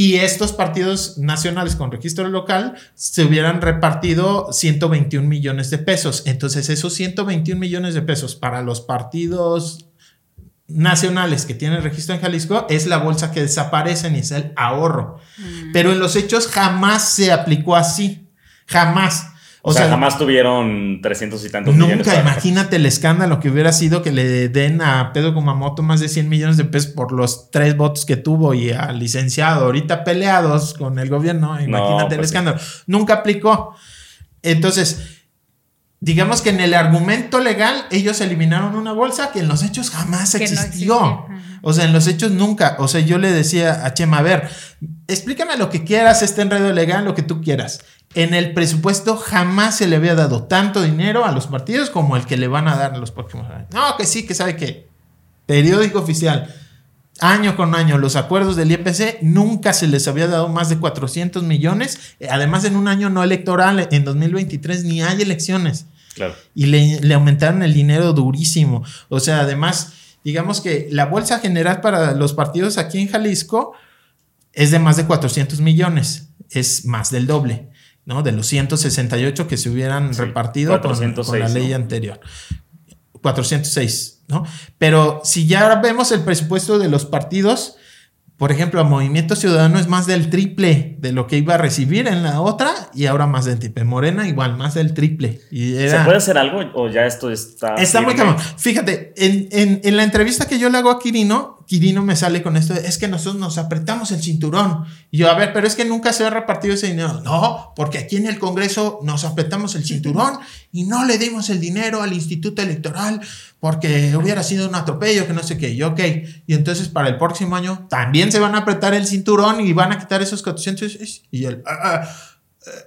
y estos partidos nacionales con registro local se hubieran repartido 121 millones de pesos. Entonces, esos 121 millones de pesos para los partidos nacionales que tienen registro en Jalisco es la bolsa que desaparecen y es el ahorro. Mm. Pero en los hechos jamás se aplicó así. Jamás. O, sea, jamás tuvieron 300 y tantos nunca, millones. Nunca, imagínate el escándalo que hubiera sido que le den a Pedro Kumamoto más de 100 millones de pesos por los tres votos que tuvo y al licenciado, ahorita peleados con el gobierno. Imagínate el pues escándalo. Nunca aplicó. Entonces, digamos que en el argumento legal, ellos eliminaron una bolsa que en los hechos jamás existió. o sea, en los hechos nunca. O sea, yo le decía a Chema, a ver, explícame lo que quieras, este enredo legal, lo que tú quieras en el presupuesto jamás se le había dado tanto dinero a los partidos como el que le van a dar en los próximos años. No, que sí, que sabe que periódico oficial, año con año, los acuerdos del IPC, nunca se les había dado más de 400 millones, además en un año no electoral, en 2023 ni hay elecciones. Claro. Y le, le aumentaron el dinero durísimo. O sea, además, digamos que la bolsa general para los partidos aquí en Jalisco es de más de 400 millones, es más del doble. ¿No? De los 168 que se hubieran repartido con, la ley anterior. 406, ¿no? Pero si ya vemos el presupuesto de los partidos, por ejemplo, a Movimiento Ciudadano es más del triple de lo que iba a recibir en la otra y ahora más del triple. Morena igual, más del triple. Y ¿Se puede hacer algo o ya esto está... Está muy cabrón. Fíjate, en, en, en, la entrevista que yo le hago a Quirino, Quirino me sale con esto, es que nosotros nos apretamos el cinturón. Y yo, a ver, pero es que nunca se ha repartido ese dinero. No, porque aquí en el Congreso nos apretamos el cinturón (laughs) y no le dimos el dinero al Instituto Electoral porque hubiera sido un atropello, que no sé qué. Y ok, y entonces para el próximo año también se van a apretar el cinturón y van a quitar esos 400. Y él, ah, ah,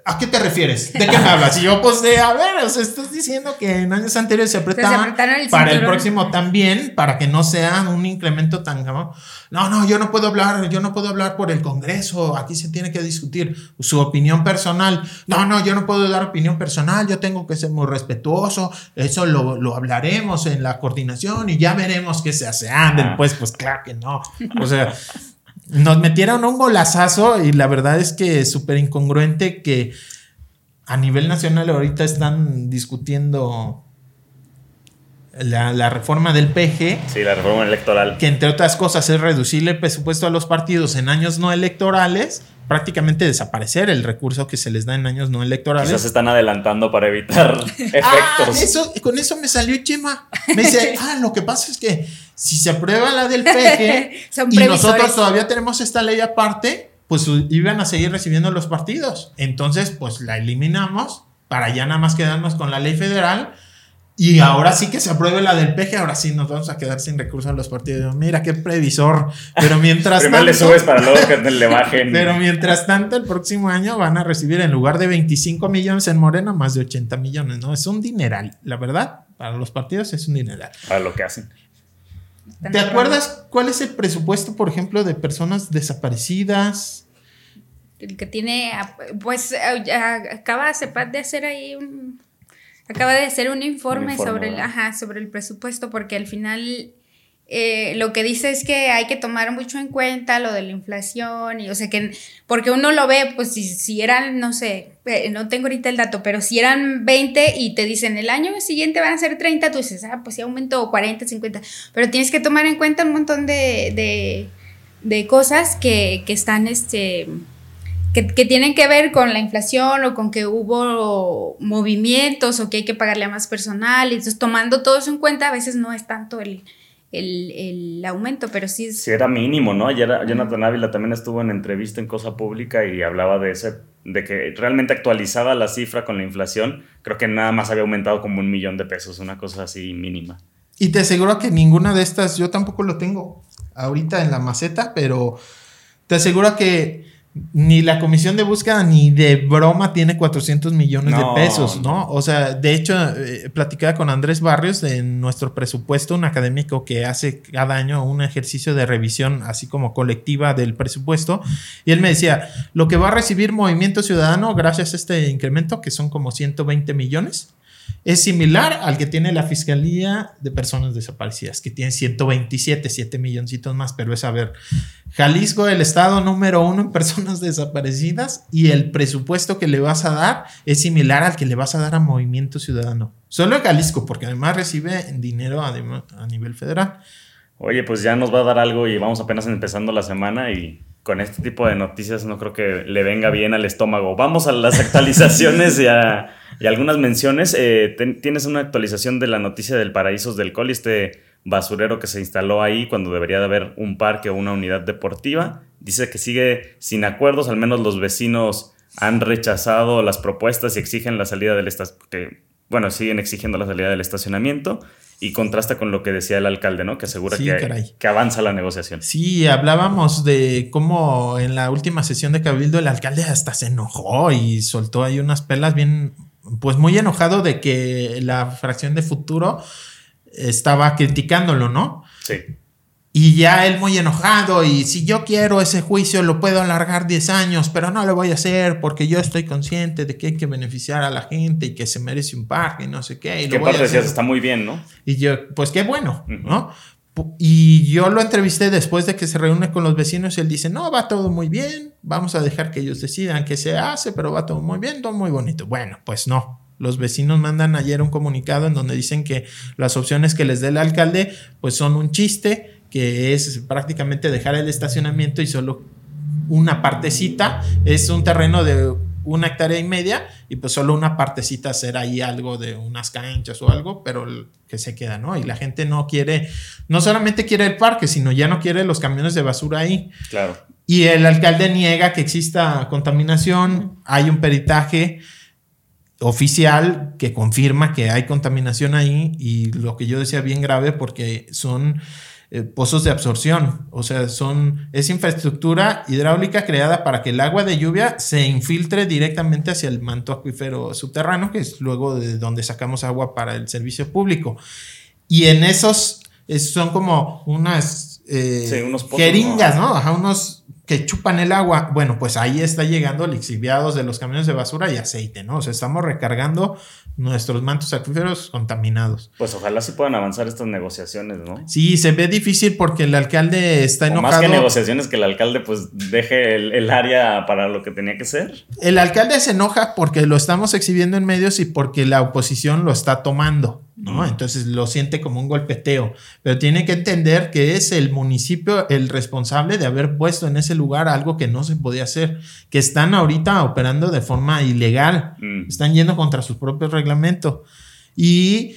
¿A qué te refieres? ¿De qué me hablas? Y yo, pues, de, a ver, o sea, estás diciendo que en años anteriores se apretaban para el próximo también, para que no sea un incremento tan... No, no, yo no puedo hablar, yo no puedo hablar por el Congreso, aquí se tiene que discutir su opinión personal. No, no, yo no puedo dar opinión personal, yo tengo que ser muy respetuoso, eso lo, lo hablaremos en la coordinación y ya veremos qué se hace. Anden, pues, pues claro que no. O sea... Nos metieron un golazazo y la verdad es que es súper incongruente que a nivel nacional ahorita están discutiendo la, reforma del PG. Sí, la reforma electoral. Que entre otras cosas es reducirle el presupuesto a los partidos en años no electorales, prácticamente desaparecer el recurso que se les da en años no electorales. Quizás se están adelantando para evitar (laughs) ah, (laughs) efectos. eso, con eso me salió Chema. Me dice, (laughs) ah, lo que pasa es que si se aprueba la del PG y nosotros todavía tenemos esta ley aparte, pues iban a seguir recibiendo los partidos. Entonces, pues la eliminamos para ya nada más quedarnos con la ley federal. Y ahora sí que se apruebe la del PG, ahora sí nos vamos a quedar sin recursos a los partidos. Mira qué previsor. Pero mientras tanto. le subes para luego que le bajen. (laughs) Pero mientras tanto, el próximo año van a recibir en lugar de 25 millones en Morena, más de 80 millones, ¿no? Es un dineral, la verdad. Para los partidos es un dineral. Para lo que hacen. ¿Te acuerdas cuál es el presupuesto, por ejemplo, de personas desaparecidas? El que tiene, pues acaba de hacer ahí un, acaba de hacer un informe, sobre, el, ajá, sobre el presupuesto porque al final eh, lo que dice es que hay que tomar mucho en cuenta lo de la inflación y o sea que porque uno lo ve pues si, si eran no sé eh, no tengo ahorita el dato pero si eran 20 y te dicen el año siguiente van a ser 30 tú dices ah pues sí aumentó 40 50 pero tienes que tomar en cuenta un montón de, de, de cosas que, que, están este que, que, tienen que ver con la inflación o con que hubo movimientos o que hay que pagarle a más personal y entonces tomando todo eso en cuenta a veces no es tanto el el, aumento, pero sí Sí, era mínimo, ¿no? Ayer Jonathan Ávila también estuvo en entrevista en Cosa Pública y hablaba de ese, de que realmente actualizada la cifra con la inflación, creo que nada más había aumentado como un millón de pesos, una cosa así mínima. Y te aseguro que ninguna de estas, yo tampoco lo tengo ahorita en la maceta, pero te aseguro que ni la comisión de búsqueda ni de broma tiene 400 millones de pesos, ¿no? O sea, de hecho, eh, platicaba con Andrés Barrios en nuestro presupuesto, un académico que hace cada año un ejercicio de revisión así como colectiva del presupuesto, y él me decía, lo que va a recibir Movimiento Ciudadano gracias a este incremento, que son como 120 millones, es similar al que tiene la Fiscalía de Personas Desaparecidas, que tiene 127, 7 milloncitos más, pero es a ver, Jalisco, el estado número uno en personas desaparecidas, y el presupuesto que le vas a dar es similar al que le vas a dar a Movimiento Ciudadano. Solo en Jalisco, porque además recibe dinero a, a nivel federal. Oye, pues ya nos va a dar algo y vamos apenas empezando la semana y con este tipo de noticias no creo que le venga bien al estómago. Vamos a las actualizaciones y, a, algunas menciones. Eh, tienes una actualización de la noticia del Paraísos del Col, este basurero que se instaló ahí cuando debería de haber un parque o una unidad deportiva. Dice que sigue sin acuerdos, al menos los vecinos han rechazado las propuestas y exigen la salida del estacionamiento. Bueno, siguen exigiendo la salida del estacionamiento y contrasta con lo que decía el alcalde, ¿no? Que asegura que, que, avanza la negociación. Sí, hablábamos de cómo en la última sesión de Cabildo el alcalde hasta se enojó y soltó ahí unas pelas bien, pues muy enojado de que la fracción de futuro estaba criticándolo, ¿no? Sí. Y ya él muy enojado y si yo quiero ese juicio lo puedo alargar 10 años, pero no lo voy a hacer porque yo estoy consciente de que hay que beneficiar a la gente y que se merece un parque y no sé qué. Y ¿Qué parte decías? Está muy bien, ¿no? Y yo, pues qué bueno, ¿no? Y yo lo entrevisté después de que se reúne con los vecinos y él dice, no, va todo muy bien, vamos a dejar que ellos decidan qué se hace, pero va todo muy bien, todo muy bonito. Bueno, pues no, los vecinos mandan ayer un comunicado en donde dicen que las opciones que les dé el alcalde pues son un chiste, que es prácticamente dejar el estacionamiento y solo una partecita, es un terreno de una hectárea y media y pues solo una partecita hacer ahí algo de unas canchas o algo, pero que se queda, ¿no? Y la gente no quiere, no solamente quiere el parque, sino ya no quiere los camiones de basura ahí. Claro. Y el alcalde niega que exista contaminación, hay un peritaje oficial que confirma que hay contaminación ahí y lo que yo decía bien grave porque son eh, pozos de absorción, o sea, son, es infraestructura hidráulica creada para que el agua de lluvia se infiltre directamente hacia el manto acuífero subterráneo, que es luego de donde sacamos agua para el servicio público. Y en esos son como unas eh, unos jeringas, ¿no? Ajá, unos que chupan el agua. Bueno, pues ahí está llegando lixiviados de los camiones de basura y aceite, ¿no? O sea, estamos recargando nuestros mantos acuíferos contaminados. Pues ojalá sí puedan avanzar estas negociaciones, ¿no? Sí, se ve difícil porque el alcalde está enojado. más que negociaciones, que el alcalde pues deje el, área para lo que tenía que ser. El alcalde se enoja porque lo estamos exhibiendo en medios y porque la oposición lo está tomando. ¿No? Entonces lo siente como un golpeteo, pero tiene que entender que es el municipio el responsable de haber puesto en ese lugar algo que no se podía hacer, que están ahorita operando de forma ilegal, mm. están yendo contra su propio reglamento y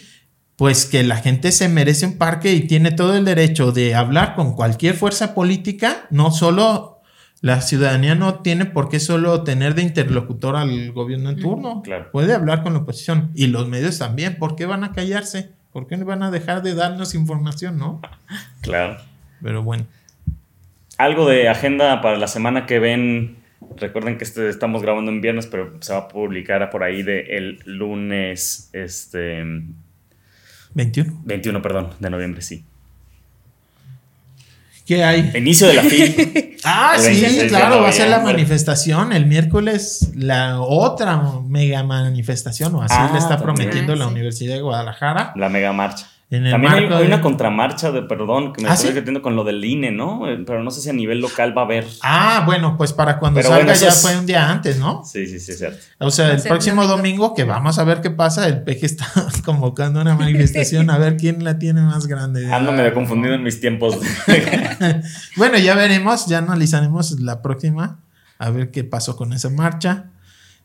pues que la gente se merece un parque y tiene todo el derecho de hablar con cualquier fuerza política, no solo la ciudadanía no tiene por qué solo tener de interlocutor al gobierno en turno. Puede hablar con la oposición. Y los medios también. ¿Por qué van a callarse? ¿Por qué van a dejar de darnos información, no? Claro. Pero bueno. Algo de agenda para la semana que ven. Recuerden que este, estamos grabando en viernes, pero se va a publicar por ahí de el lunes este 21. 21, perdón, de noviembre, sí. ¿Qué hay? Inicio de la FIL. (laughs) ah, sí, claro, va a ser la manifestación. El miércoles, la otra mega manifestación, o así le ah, está prometiendo la Universidad de Guadalajara. La mega marcha. También hay, una contramarcha de, perdón, que me ¿Ah, estoy ¿sí? con lo del INE, ¿no? Eh, pero no sé si a nivel local va a haber. Ah, bueno, pues para cuando salga ya fue un día antes, ¿no? Sí, sí, sí, cierto. O sea, el próximo domingo, que vamos a ver qué pasa, el PG está (laughs) convocando una manifestación a ver quién la tiene más grande. Ando medio confundido en mis tiempos. (laughs) (laughs) bueno, ya veremos, ya analizaremos la próxima, a ver qué pasó con esa marcha.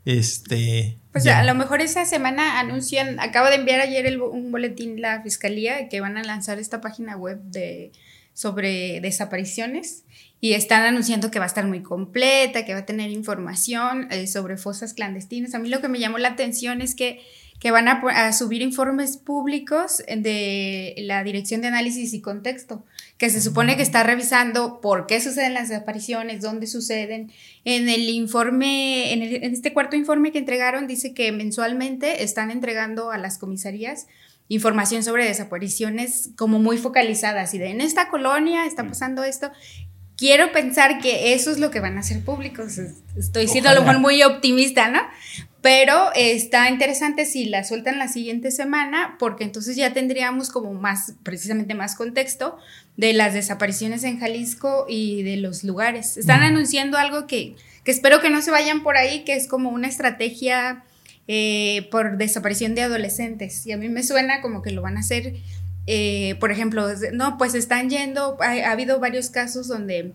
Este. Pues a lo mejor esa semana anuncian, acabo de enviar ayer un boletín la fiscalía que van a lanzar esta página web de sobre desapariciones y están anunciando que va a estar muy completa, que va a tener información eh, sobre fosas clandestinas. A mí lo que me llamó la atención es que que van a, subir informes públicos de la Dirección de Análisis y Contexto, que se supone que está revisando por qué suceden las desapariciones, dónde suceden. En el informe, en, en este cuarto informe que entregaron, dice que mensualmente están entregando a las comisarías información sobre desapariciones como muy focalizadas y de en esta colonia está pasando esto quiero pensar que eso es lo que van a hacer públicos. Estoy siendo a lo mejor muy optimista, ¿no? Pero está interesante si la sueltan la siguiente semana, porque entonces ya tendríamos como más, precisamente más contexto de las desapariciones en Jalisco y de los lugares. Están anunciando algo que, que, espero que no se vayan por ahí, que es como una estrategia eh, por desaparición de adolescentes. Y a mí me suena como que lo van a hacer, eh, por ejemplo, no, pues están yendo, ha, habido varios casos donde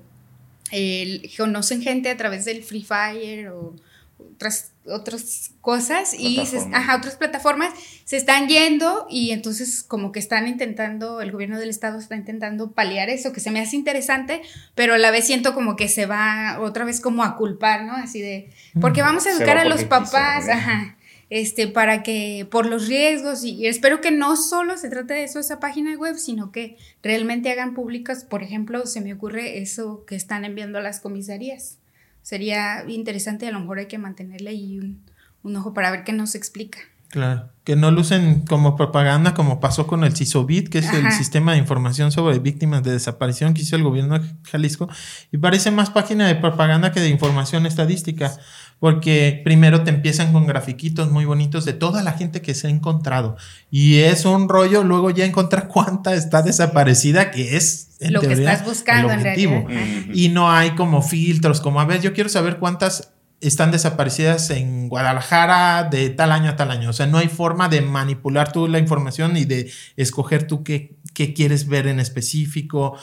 eh, conocen gente a través del Free Fire o otras, otras cosas y otras plataformas se están yendo y entonces como que están intentando, el gobierno del estado está intentando paliar eso, que se me hace interesante, pero a la vez siento como que se va otra vez como a culpar, ¿no? Así de, porque vamos a educar a los papás, ajá, este, para que, por los riesgos, y, espero que no solo se trate de eso, esa página web, sino que realmente hagan públicas, por ejemplo, se me ocurre eso que están enviando a las comisarías sería interesante, a lo mejor hay que mantenerle ahí un, ojo para ver qué nos explica. Claro, que no lucen como propaganda como pasó con el CISOBIT, que es el sistema de información sobre víctimas de desaparición que hizo el gobierno de Jalisco, y parece más página de propaganda que de información estadística porque primero te empiezan con grafiquitos muy bonitos de toda la gente que se ha encontrado. Y es un rollo luego ya encontrar (laughs) cuánta está desaparecida que es lo que estás buscando en realidad. y no hay como filtros como a ver yo quiero saber cuántas están desaparecidas en Guadalajara de tal año a tal año. O sea, no hay forma de manipular tú la información y de escoger tú qué, qué quieres ver en específico.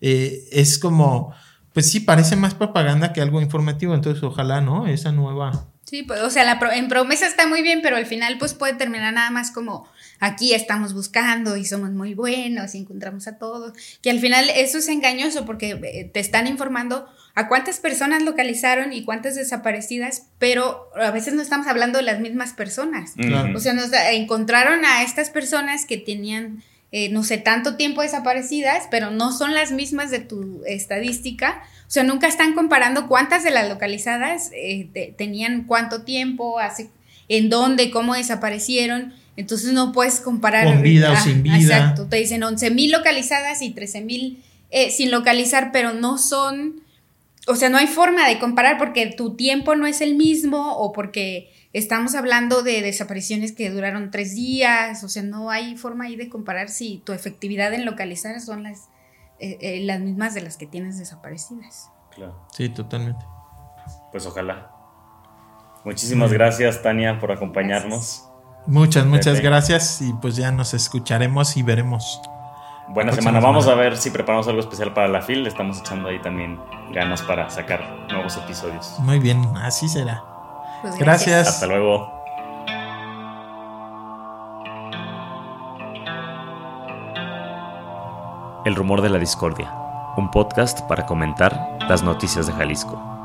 Eh, es como, pues sí, parece más propaganda que algo informativo. Entonces, ojalá, ¿no? Esa nueva Sí, pues, o sea, la en promesa está muy bien, pero al final pues puede terminar nada más como aquí estamos buscando y somos muy buenos y encontramos a todos. Que al final eso es engañoso porque eh, te están informando a cuántas personas localizaron y cuántas desaparecidas, pero a veces no estamos hablando de las mismas personas. O sea, nos encontraron a estas personas que tenían, eh, no sé, tanto tiempo desaparecidas, pero no son las mismas de tu estadística o sea, nunca están comparando cuántas de las localizadas eh, tenían cuánto tiempo, hace, en dónde, cómo desaparecieron. Entonces no puedes comparar. Con vida o ah, sin vida. Exacto. Te dicen 11 mil localizadas y 13 mil eh, sin localizar, pero no son. O sea, no hay forma de comparar porque tu tiempo no es el mismo o porque estamos hablando de desapariciones que duraron tres días. O sea, no hay forma ahí de comparar si tu efectividad en localizar son las eh, eh, las mismas de las que tienes desaparecidas. Claro. Sí, totalmente. Pues ojalá. Muchísimas gracias, Tania, por acompañarnos. Muchas, muchas gracias y pues ya nos escucharemos y veremos. Buena semana. Vamos a ver si preparamos algo especial para la FIL. Estamos echando ahí también ganas para sacar nuevos episodios. Muy bien, así será. Pues gracias. Hasta luego. El Rumor de la Discordia, un podcast para comentar las noticias de Jalisco.